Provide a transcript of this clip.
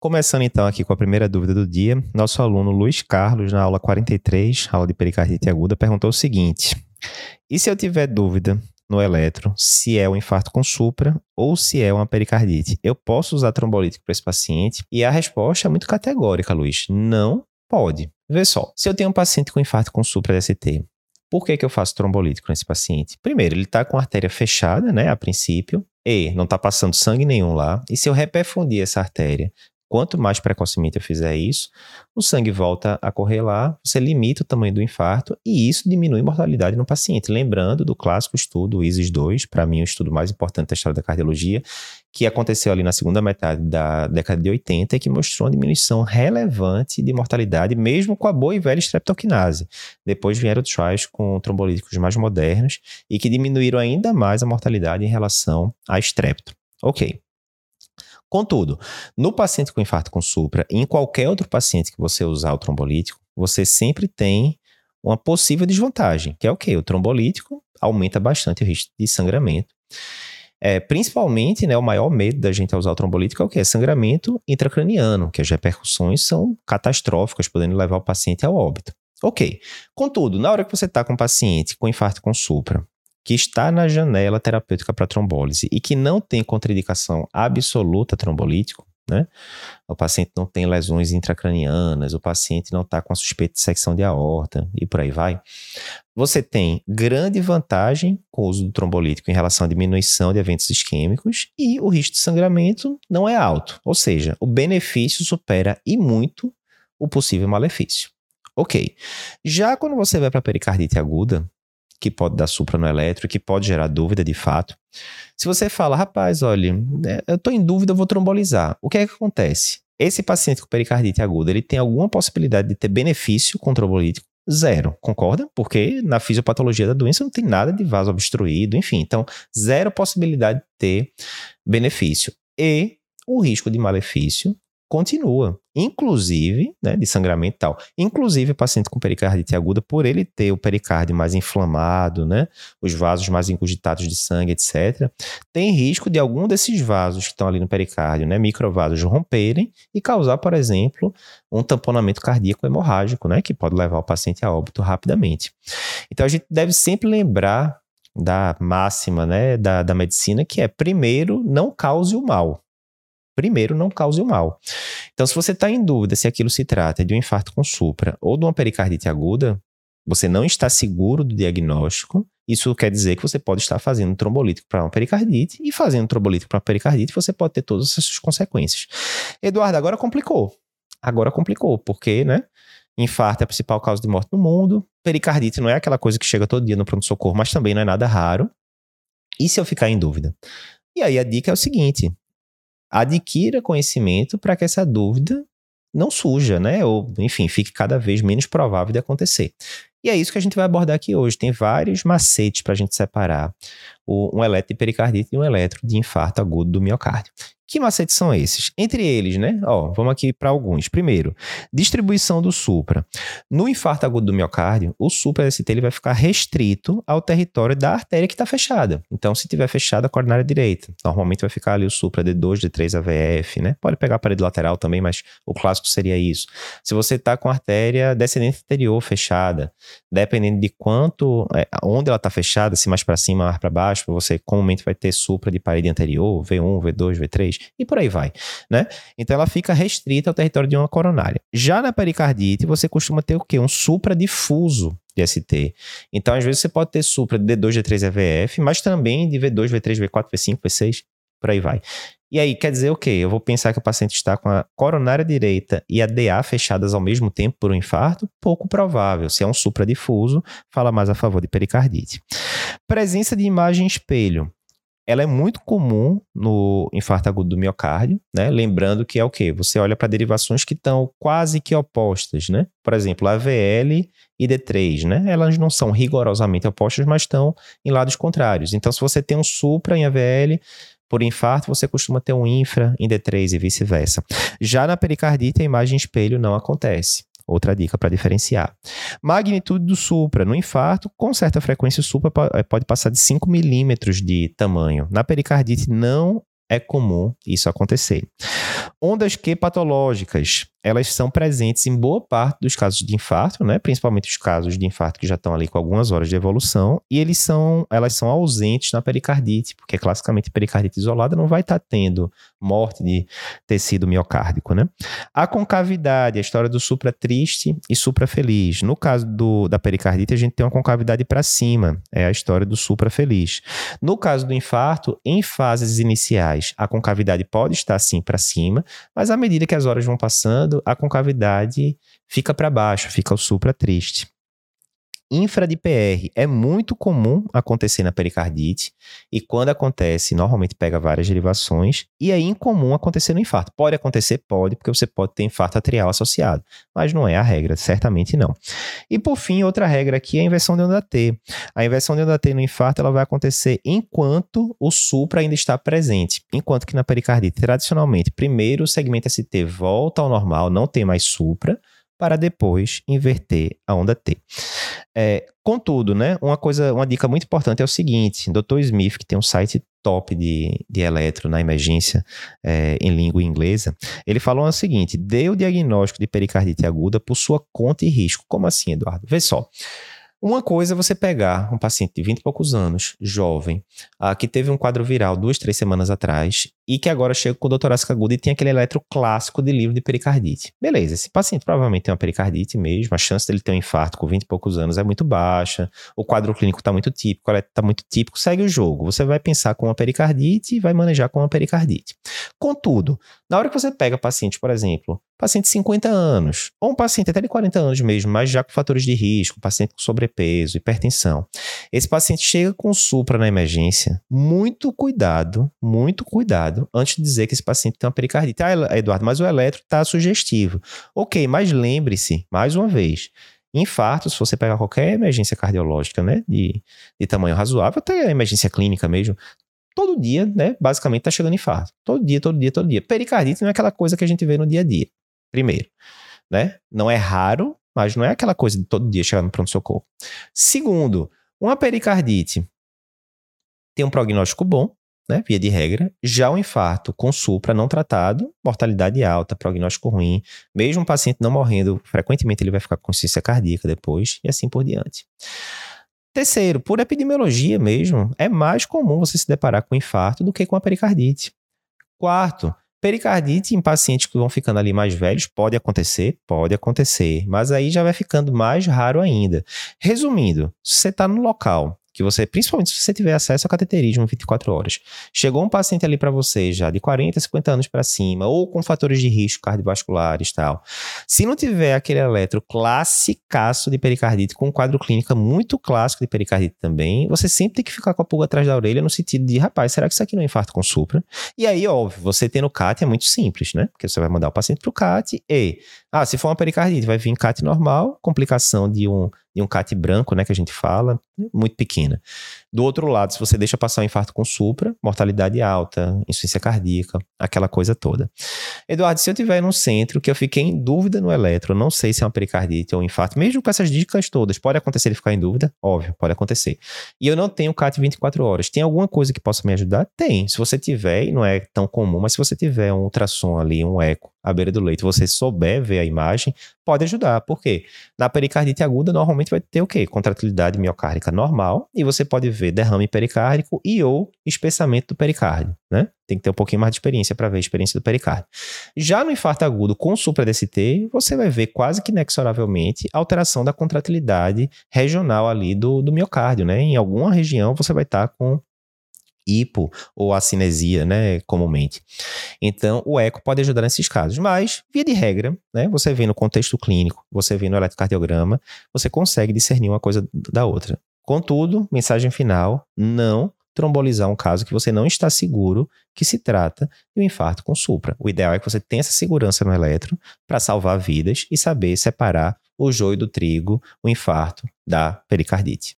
Começando então aqui com a primeira dúvida do dia, nosso aluno Luiz Carlos, na aula 43, aula de pericardite aguda, perguntou o seguinte: E se eu tiver dúvida no eletro se é um infarto com supra ou se é uma pericardite? Eu posso usar trombolítico para esse paciente? E a resposta é muito categórica, Luiz: não pode. Vê só, se eu tenho um paciente com infarto com supra DST, por que, que eu faço trombolítico nesse paciente? Primeiro, ele está com a artéria fechada, né, a princípio, e não está passando sangue nenhum lá. E se eu reperfundir essa artéria Quanto mais precocemente eu fizer isso, o sangue volta a correr lá, você limita o tamanho do infarto e isso diminui a mortalidade no paciente. Lembrando do clássico estudo, ISIS 2, para mim o estudo mais importante da história da cardiologia, que aconteceu ali na segunda metade da década de 80 e que mostrou uma diminuição relevante de mortalidade, mesmo com a boa e velha streptokinase. Depois vieram trials com trombolíticos mais modernos e que diminuíram ainda mais a mortalidade em relação a strepto. Ok. Contudo, no paciente com infarto com supra e em qualquer outro paciente que você usar o trombolítico, você sempre tem uma possível desvantagem, que é o quê? O trombolítico aumenta bastante o risco de sangramento. É, principalmente, né, o maior medo da gente usar o trombolítico é o quê? É sangramento intracraniano, que as repercussões são catastróficas, podendo levar o paciente ao óbito. Ok. Contudo, na hora que você está com um paciente com infarto com supra, que está na janela terapêutica para trombólise e que não tem contraindicação absoluta trombolítico, né? O paciente não tem lesões intracranianas, o paciente não está com a suspeita de secção de aorta e por aí vai. Você tem grande vantagem com o uso do trombolítico em relação à diminuição de eventos isquêmicos e o risco de sangramento não é alto, ou seja, o benefício supera e muito o possível malefício. Ok. Já quando você vai para pericardite aguda, que pode dar supra no eletro, que pode gerar dúvida de fato. Se você fala, rapaz, olha, é, eu estou em dúvida, eu vou trombolizar. O que é que acontece? Esse paciente com pericardite aguda, ele tem alguma possibilidade de ter benefício com trombolítico? Zero, concorda? Porque na fisiopatologia da doença não tem nada de vaso obstruído, enfim. Então, zero possibilidade de ter benefício. E o risco de malefício continua, inclusive, né, de sangramento e tal. Inclusive, o paciente com pericardite aguda, por ele ter o pericárdio mais inflamado, né, os vasos mais incugitados de sangue, etc., tem risco de algum desses vasos que estão ali no pericárdio, né, microvasos, romperem e causar, por exemplo, um tamponamento cardíaco hemorrágico, né, que pode levar o paciente a óbito rapidamente. Então, a gente deve sempre lembrar da máxima, né, da, da medicina, que é, primeiro, não cause o mal primeiro não cause o mal. Então, se você está em dúvida se aquilo se trata de um infarto com supra ou de uma pericardite aguda, você não está seguro do diagnóstico, isso quer dizer que você pode estar fazendo trombolítico para uma pericardite e fazendo trombolítico para uma pericardite, você pode ter todas essas consequências. Eduardo, agora complicou. Agora complicou, porque, né? Infarto é a principal causa de morte no mundo. Pericardite não é aquela coisa que chega todo dia no pronto-socorro, mas também não é nada raro. E se eu ficar em dúvida? E aí a dica é o seguinte: adquira conhecimento para que essa dúvida não surja, né? Ou, enfim, fique cada vez menos provável de acontecer. E é isso que a gente vai abordar aqui hoje. Tem vários macetes para a gente separar um eletro de pericardite e um eletro de infarto agudo do miocárdio. Que macetes são esses? Entre eles, né? Ó, vamos aqui para alguns. Primeiro, distribuição do supra. No infarto agudo do miocárdio, o supra ST ele vai ficar restrito ao território da artéria que está fechada. Então, se tiver fechada a coronária direita, normalmente vai ficar ali o supra D2, D3 AVF, né? Pode pegar a parede lateral também, mas o clássico seria isso. Se você está com a artéria descendente anterior fechada, dependendo de quanto, é, onde ela está fechada, se mais para cima, mais para baixo, você comumente vai ter supra de parede anterior, V1, V2, V3 e por aí vai, né? Então ela fica restrita ao território de uma coronária. Já na pericardite, você costuma ter o quê? Um supradifuso de ST. Então, às vezes, você pode ter supra de D2, D3 EVF, mas também de V2, V3, V4, V5, V6, por aí vai. E aí, quer dizer o quê? Eu vou pensar que o paciente está com a coronária direita e a DA fechadas ao mesmo tempo por um infarto? Pouco provável. Se é um supradifuso, fala mais a favor de pericardite. Presença de imagem espelho ela é muito comum no infarto agudo do miocárdio, né? Lembrando que é o quê? Você olha para derivações que estão quase que opostas, né? Por exemplo, AVL e D3, né? Elas não são rigorosamente opostas, mas estão em lados contrários. Então, se você tem um supra em AVL, por infarto, você costuma ter um infra em D3 e vice-versa. Já na pericardite, a imagem espelho não acontece. Outra dica para diferenciar. Magnitude do supra. No infarto, com certa frequência, o supra eh, pode passar de 5 milímetros de tamanho. Na pericardite, não é comum isso acontecer. Ondas Q patológicas, elas são presentes em boa parte dos casos de infarto, né? principalmente os casos de infarto que já estão ali com algumas horas de evolução, e eles são, elas são ausentes na pericardite, porque classicamente pericardite isolada não vai estar tá tendo morte de tecido miocárdico. Né? A concavidade, a história do supra triste e supra feliz. No caso do, da pericardite, a gente tem uma concavidade para cima, é a história do supra feliz. No caso do infarto, em fases iniciais, a concavidade pode estar sim para cima, mas à medida que as horas vão passando, a concavidade fica para baixo, fica o supra triste. Infra de PR é muito comum acontecer na pericardite e quando acontece, normalmente pega várias derivações e é incomum acontecer no infarto. Pode acontecer, pode, porque você pode ter infarto atrial associado, mas não é a regra, certamente não. E por fim, outra regra aqui é a inversão de onda T. A inversão de onda T no infarto ela vai acontecer enquanto o supra ainda está presente, enquanto que na pericardite, tradicionalmente, primeiro o segmento ST volta ao normal, não tem mais supra, para depois inverter a onda T. É, contudo, né, uma coisa, uma dica muito importante é o seguinte: Dr. Smith, que tem um site top de, de eletro na emergência é, em língua inglesa, ele falou o seguinte: dê o diagnóstico de pericardite aguda por sua conta e risco. Como assim, Eduardo? Vê só. Uma coisa é você pegar um paciente de 20 e poucos anos, jovem, uh, que teve um quadro viral duas, três semanas atrás e que agora chega com o doutorado agudo e tem aquele eletro clássico de livro de pericardite. Beleza, esse paciente provavelmente tem uma pericardite mesmo, a chance dele ter um infarto com 20 e poucos anos é muito baixa, o quadro clínico está muito típico, o eletro está muito típico, segue o jogo. Você vai pensar com uma pericardite e vai manejar com uma pericardite. Contudo, na hora que você pega paciente, por exemplo, paciente de 50 anos, ou um paciente até de 40 anos mesmo, mas já com fatores de risco, paciente com sobrepeso, hipertensão. Esse paciente chega com supra na emergência, muito cuidado, muito cuidado, antes de dizer que esse paciente tem uma pericardite. Ah, Eduardo, mas o eletro está sugestivo. Ok, mas lembre-se, mais uma vez, infarto, se você pegar qualquer emergência cardiológica, né, de, de tamanho razoável, até a emergência clínica mesmo, todo dia, né, basicamente está chegando infarto. Todo dia, todo dia, todo dia. Pericardite não é aquela coisa que a gente vê no dia a dia. Primeiro, né? Não é raro, mas não é aquela coisa de todo dia chegar no pronto-socorro. Segundo, uma pericardite tem um prognóstico bom, né, via de regra. Já o infarto com supra não tratado, mortalidade alta, prognóstico ruim. Mesmo o paciente não morrendo, frequentemente ele vai ficar com consciência cardíaca depois e assim por diante. Terceiro, por epidemiologia mesmo, é mais comum você se deparar com infarto do que com a pericardite. Quarto, Pericardite em pacientes que vão ficando ali mais velhos pode acontecer, pode acontecer, mas aí já vai ficando mais raro ainda. Resumindo, se você está no local que você, principalmente se você tiver acesso a cateterismo 24 horas, chegou um paciente ali para você já de 40, 50 anos para cima, ou com fatores de risco cardiovasculares tal. Se não tiver aquele eletro classicaço de pericardite, com um quadro clínico muito clássico de pericardite também, você sempre tem que ficar com a pulga atrás da orelha no sentido de, rapaz, será que isso aqui não é infarto com supra? E aí, óbvio, você tendo CAT é muito simples, né? Porque você vai mandar o paciente pro CAT e, ah, se for uma pericardite, vai vir CAT normal, complicação de um e um CAT branco, né, que a gente fala, muito pequena. Do outro lado, se você deixa passar o infarto com supra, mortalidade alta, insuficiência cardíaca, aquela coisa toda. Eduardo, se eu tiver num centro que eu fiquei em dúvida no eletro, não sei se é uma pericardite ou um infarto, mesmo com essas dicas todas, pode acontecer ele ficar em dúvida? Óbvio, pode acontecer. E eu não tenho CAT 24 horas. Tem alguma coisa que possa me ajudar? Tem. Se você tiver, e não é tão comum, mas se você tiver um ultrassom ali, um eco, à beira do leito, você souber ver a imagem, pode ajudar. Por quê? Na pericardite aguda, normalmente vai ter o quê? Contratilidade miocárdica normal e você pode ver derrame pericárdico e ou espessamento do pericárdio, né? Tem que ter um pouquinho mais de experiência para ver a experiência do pericárdio. Já no infarto agudo com supra-DST, você vai ver quase que inexoravelmente alteração da contratilidade regional ali do, do miocárdio, né? Em alguma região você vai estar tá com hipo ou a cinesia, né, comumente. Então, o eco pode ajudar nesses casos, mas, via de regra, né, você vê no contexto clínico, você vê no eletrocardiograma, você consegue discernir uma coisa da outra. Contudo, mensagem final, não trombolizar um caso que você não está seguro que se trata de um infarto com supra. O ideal é que você tenha essa segurança no eletro para salvar vidas e saber separar o joio do trigo, o infarto da pericardite.